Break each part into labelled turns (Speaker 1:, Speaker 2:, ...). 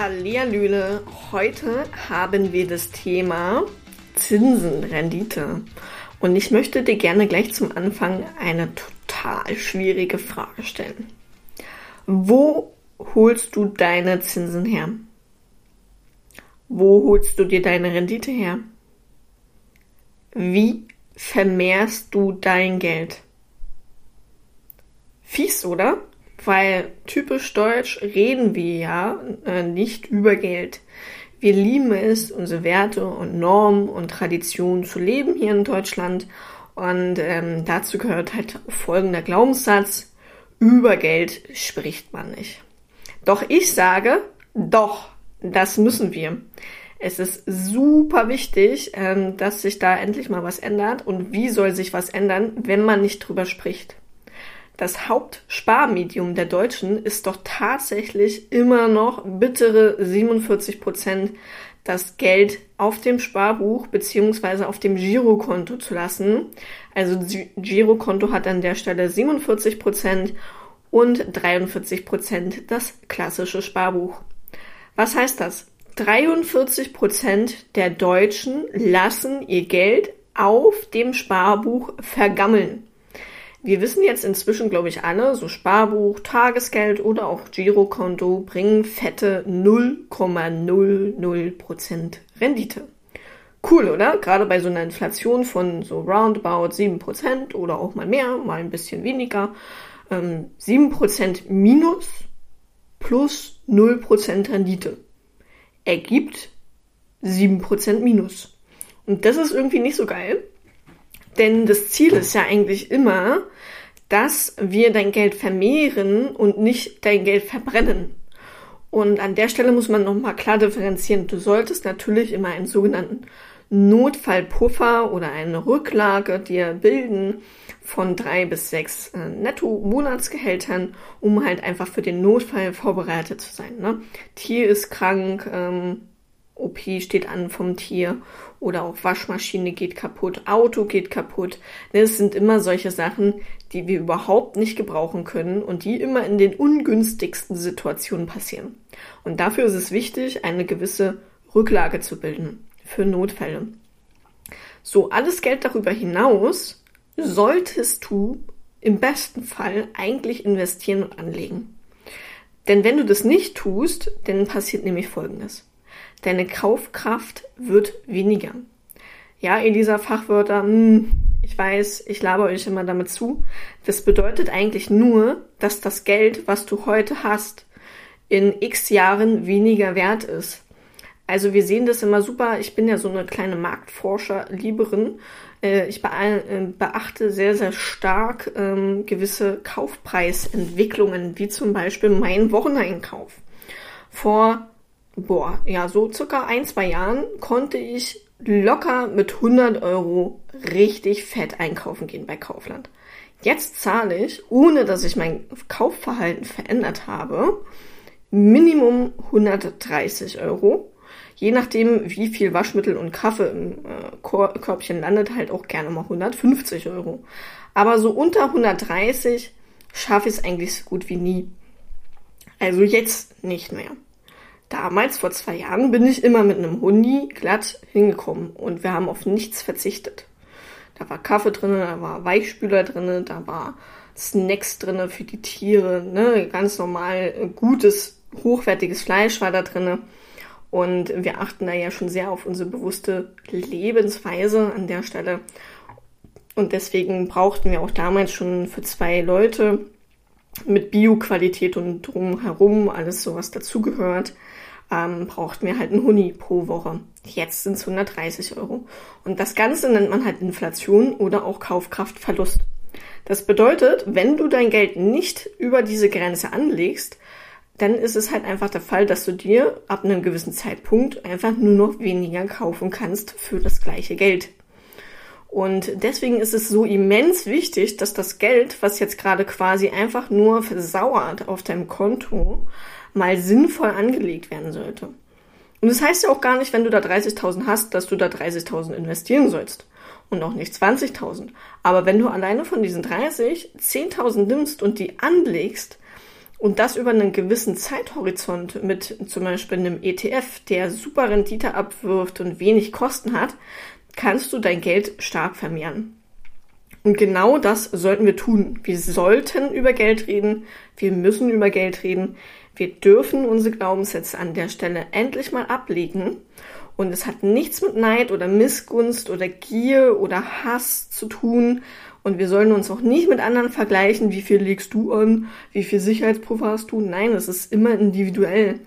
Speaker 1: Hallihallöle, heute haben wir das Thema Zinsenrendite. Und ich möchte dir gerne gleich zum Anfang eine total schwierige Frage stellen. Wo holst du deine Zinsen her? Wo holst du dir deine Rendite her? Wie vermehrst du dein Geld? Fies, oder? Weil typisch deutsch reden wir ja äh, nicht über Geld. Wir lieben es, unsere Werte und Normen und Traditionen zu leben hier in Deutschland. Und ähm, dazu gehört halt folgender Glaubenssatz. Über Geld spricht man nicht. Doch ich sage, doch, das müssen wir. Es ist super wichtig, ähm, dass sich da endlich mal was ändert. Und wie soll sich was ändern, wenn man nicht drüber spricht? Das Hauptsparmedium der Deutschen ist doch tatsächlich immer noch bittere 47 Prozent das Geld auf dem Sparbuch beziehungsweise auf dem Girokonto zu lassen. Also Girokonto hat an der Stelle 47 Prozent und 43 Prozent das klassische Sparbuch. Was heißt das? 43 Prozent der Deutschen lassen ihr Geld auf dem Sparbuch vergammeln. Wir wissen jetzt inzwischen, glaube ich, alle, so Sparbuch, Tagesgeld oder auch Girokonto bringen fette 0,00% Rendite. Cool, oder? Gerade bei so einer Inflation von so roundabout 7% oder auch mal mehr, mal ein bisschen weniger. Ähm, 7% minus plus 0% Rendite ergibt 7% minus. Und das ist irgendwie nicht so geil. Denn das Ziel ist ja eigentlich immer, dass wir dein Geld vermehren und nicht dein Geld verbrennen. Und an der Stelle muss man nochmal klar differenzieren. Du solltest natürlich immer einen sogenannten Notfallpuffer oder eine Rücklage dir bilden von drei bis sechs äh, Netto-Monatsgehältern, um halt einfach für den Notfall vorbereitet zu sein. Ne? Tier ist krank, ähm, OP steht an vom Tier oder auch Waschmaschine geht kaputt, Auto geht kaputt. Das sind immer solche Sachen, die wir überhaupt nicht gebrauchen können und die immer in den ungünstigsten Situationen passieren. Und dafür ist es wichtig, eine gewisse Rücklage zu bilden für Notfälle. So, alles Geld darüber hinaus solltest du im besten Fall eigentlich investieren und anlegen. Denn wenn du das nicht tust, dann passiert nämlich Folgendes. Deine Kaufkraft wird weniger. Ja, in dieser Fachwörter, hm, ich weiß, ich laber euch immer damit zu. Das bedeutet eigentlich nur, dass das Geld, was du heute hast, in x Jahren weniger wert ist. Also wir sehen das immer super. Ich bin ja so eine kleine Marktforscher-Lieberin. Äh, ich äh, beachte sehr, sehr stark ähm, gewisse Kaufpreisentwicklungen, wie zum Beispiel mein Wocheneinkauf. Vor boah, ja, so circa ein, zwei Jahren konnte ich locker mit 100 Euro richtig fett einkaufen gehen bei Kaufland. Jetzt zahle ich, ohne dass ich mein Kaufverhalten verändert habe, Minimum 130 Euro. Je nachdem, wie viel Waschmittel und Kaffee im äh, Körbchen landet, halt auch gerne mal 150 Euro. Aber so unter 130 schaffe ich es eigentlich so gut wie nie. Also jetzt nicht mehr. Damals, vor zwei Jahren, bin ich immer mit einem Hundi glatt hingekommen und wir haben auf nichts verzichtet. Da war Kaffee drinne, da war Weichspüler drinne, da war Snacks drinne für die Tiere, ne, ganz normal äh, gutes, hochwertiges Fleisch war da drinne. Und wir achten da ja schon sehr auf unsere bewusste Lebensweise an der Stelle. Und deswegen brauchten wir auch damals schon für zwei Leute mit Bio-Qualität und drumherum alles sowas dazugehört, ähm, braucht mir halt ein Huni pro Woche. Jetzt sind es 130 Euro. Und das Ganze nennt man halt Inflation oder auch Kaufkraftverlust. Das bedeutet, wenn du dein Geld nicht über diese Grenze anlegst, dann ist es halt einfach der Fall, dass du dir ab einem gewissen Zeitpunkt einfach nur noch weniger kaufen kannst für das gleiche Geld. Und deswegen ist es so immens wichtig, dass das Geld, was jetzt gerade quasi einfach nur versauert auf deinem Konto, mal sinnvoll angelegt werden sollte. Und das heißt ja auch gar nicht, wenn du da 30.000 hast, dass du da 30.000 investieren sollst. Und auch nicht 20.000. Aber wenn du alleine von diesen 30 10.000 nimmst und die anlegst Und das über einen gewissen Zeithorizont mit zum Beispiel einem ETF, der super Rendite abwirft und wenig Kosten hat, kannst du dein Geld stark vermehren. Und genau das sollten wir tun. Wir sollten über Geld reden. Wir müssen über Geld reden. Wir dürfen unsere Glaubenssätze an der Stelle endlich mal ablegen. Und es hat nichts mit Neid oder Missgunst oder Gier oder Hass zu tun. Und wir sollen uns auch nicht mit anderen vergleichen, wie viel legst du an, wie viel Sicherheitspuffer hast du. Nein, es ist immer individuell.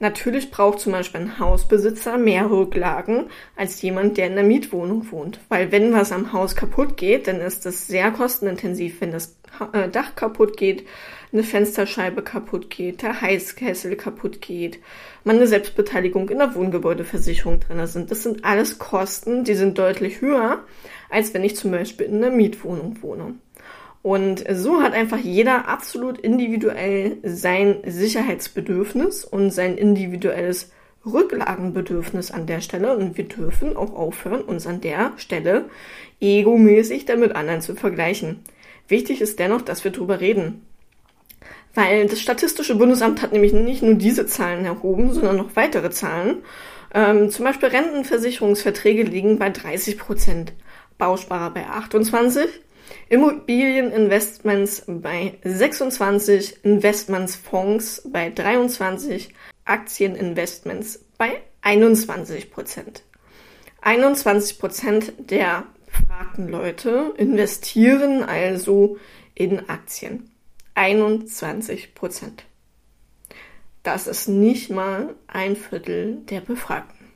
Speaker 1: Natürlich braucht zum Beispiel ein Hausbesitzer mehr Rücklagen als jemand, der in der Mietwohnung wohnt. Weil wenn was am Haus kaputt geht, dann ist das sehr kostenintensiv, wenn das äh, Dach kaputt geht, eine Fensterscheibe kaputt geht, der Heißkessel kaputt geht, man eine Selbstbeteiligung in der Wohngebäudeversicherung drin sind. Das sind alles Kosten, die sind deutlich höher, als wenn ich zum Beispiel in einer Mietwohnung wohne. Und so hat einfach jeder absolut individuell sein Sicherheitsbedürfnis und sein individuelles Rücklagenbedürfnis an der Stelle. Und wir dürfen auch aufhören, uns an der Stelle egomäßig damit anderen zu vergleichen. Wichtig ist dennoch, dass wir drüber reden. Weil das Statistische Bundesamt hat nämlich nicht nur diese Zahlen erhoben, sondern noch weitere Zahlen. Ähm, zum Beispiel Rentenversicherungsverträge liegen bei 30 Prozent, Bausparer bei 28, Immobilieninvestments bei 26, Investmentsfonds bei 23, Aktieninvestments bei 21 Prozent. 21 Prozent der befragten Leute investieren also in Aktien. 21 Prozent. Das ist nicht mal ein Viertel der Befragten.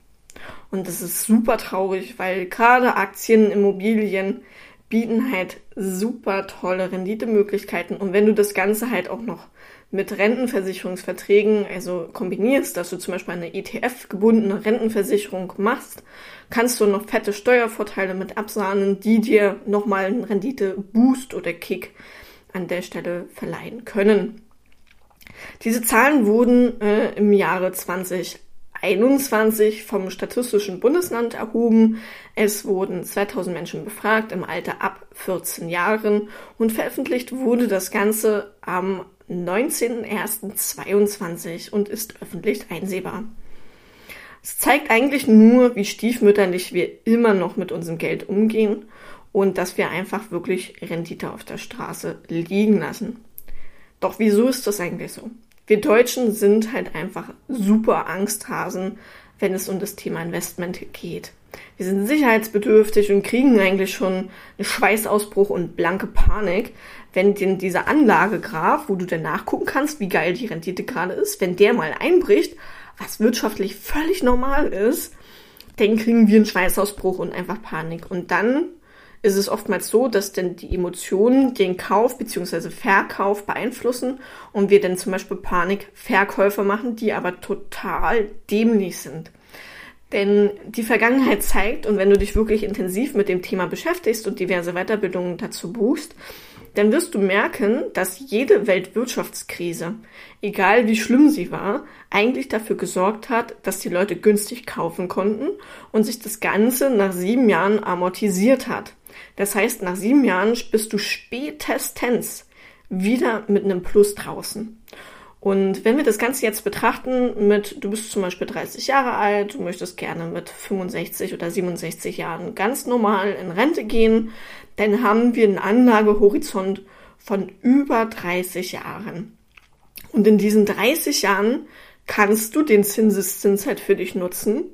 Speaker 1: Und das ist super traurig, weil gerade Aktien, Immobilien bieten halt super tolle Renditemöglichkeiten. Und wenn du das Ganze halt auch noch mit Rentenversicherungsverträgen, also kombinierst, dass du zum Beispiel eine ETF-gebundene Rentenversicherung machst, kannst du noch fette Steuervorteile mit absahnen, die dir nochmal einen Rendite-Boost oder Kick an der Stelle verleihen können. Diese Zahlen wurden äh, im Jahre 20 21 vom Statistischen Bundesland erhoben. Es wurden 2000 Menschen befragt im Alter ab 14 Jahren und veröffentlicht wurde das Ganze am 19.01.22 und ist öffentlich einsehbar. Es zeigt eigentlich nur, wie stiefmütterlich wir immer noch mit unserem Geld umgehen und dass wir einfach wirklich Rendite auf der Straße liegen lassen. Doch wieso ist das eigentlich so? Wir Deutschen sind halt einfach super Angsthasen, wenn es um das Thema Investment geht. Wir sind sicherheitsbedürftig und kriegen eigentlich schon einen Schweißausbruch und blanke Panik, wenn denn dieser Anlagegraph, wo du dann nachgucken kannst, wie geil die Rendite gerade ist, wenn der mal einbricht, was wirtschaftlich völlig normal ist, dann kriegen wir einen Schweißausbruch und einfach Panik. Und dann ist es oftmals so, dass denn die Emotionen den Kauf bzw. Verkauf beeinflussen und wir dann zum Beispiel Panikverkäufe machen, die aber total dämlich sind. Denn die Vergangenheit zeigt, und wenn du dich wirklich intensiv mit dem Thema beschäftigst und diverse Weiterbildungen dazu buchst, dann wirst du merken, dass jede Weltwirtschaftskrise, egal wie schlimm sie war, eigentlich dafür gesorgt hat, dass die Leute günstig kaufen konnten und sich das Ganze nach sieben Jahren amortisiert hat. Das heißt, nach sieben Jahren bist du spätestens wieder mit einem Plus draußen. Und wenn wir das Ganze jetzt betrachten mit, du bist zum Beispiel 30 Jahre alt, du möchtest gerne mit 65 oder 67 Jahren ganz normal in Rente gehen, dann haben wir einen Anlagehorizont von über 30 Jahren. Und in diesen 30 Jahren kannst du den Zinseszins halt für dich nutzen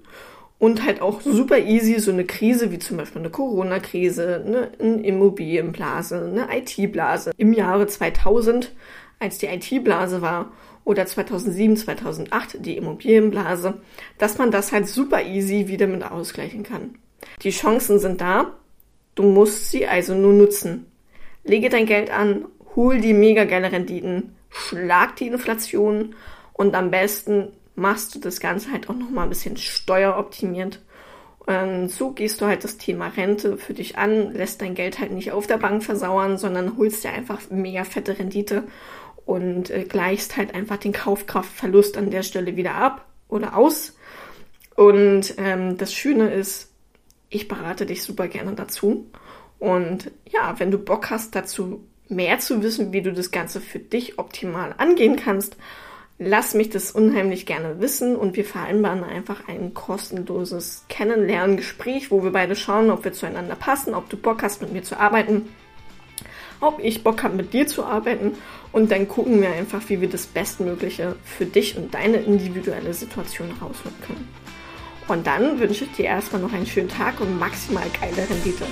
Speaker 1: und halt auch super easy so eine Krise wie zum Beispiel eine Corona-Krise, ne, eine Immobilienblase, eine IT-Blase im Jahre 2000, als die IT-Blase war, oder 2007, 2008 die Immobilienblase, dass man das halt super easy wieder mit ausgleichen kann. Die Chancen sind da, du musst sie also nur nutzen. Lege dein Geld an, hol die mega geile Renditen, schlag die Inflation und am besten machst du das Ganze halt auch nochmal ein bisschen steueroptimiert. Ähm, so gehst du halt das Thema Rente für dich an, lässt dein Geld halt nicht auf der Bank versauern, sondern holst dir einfach mega fette Rendite und äh, gleichst halt einfach den Kaufkraftverlust an der Stelle wieder ab oder aus. Und ähm, das Schöne ist, ich berate dich super gerne dazu. Und ja, wenn du Bock hast, dazu mehr zu wissen, wie du das Ganze für dich optimal angehen kannst, lass mich das unheimlich gerne wissen und wir vereinbaren einfach ein kostenloses Kennenlerngespräch, wo wir beide schauen, ob wir zueinander passen, ob du Bock hast, mit mir zu arbeiten, ob ich Bock habe, mit dir zu arbeiten und dann gucken wir einfach, wie wir das Bestmögliche für dich und deine individuelle Situation rausholen können. Und dann wünsche ich dir erstmal noch einen schönen Tag und maximal geile Rendite.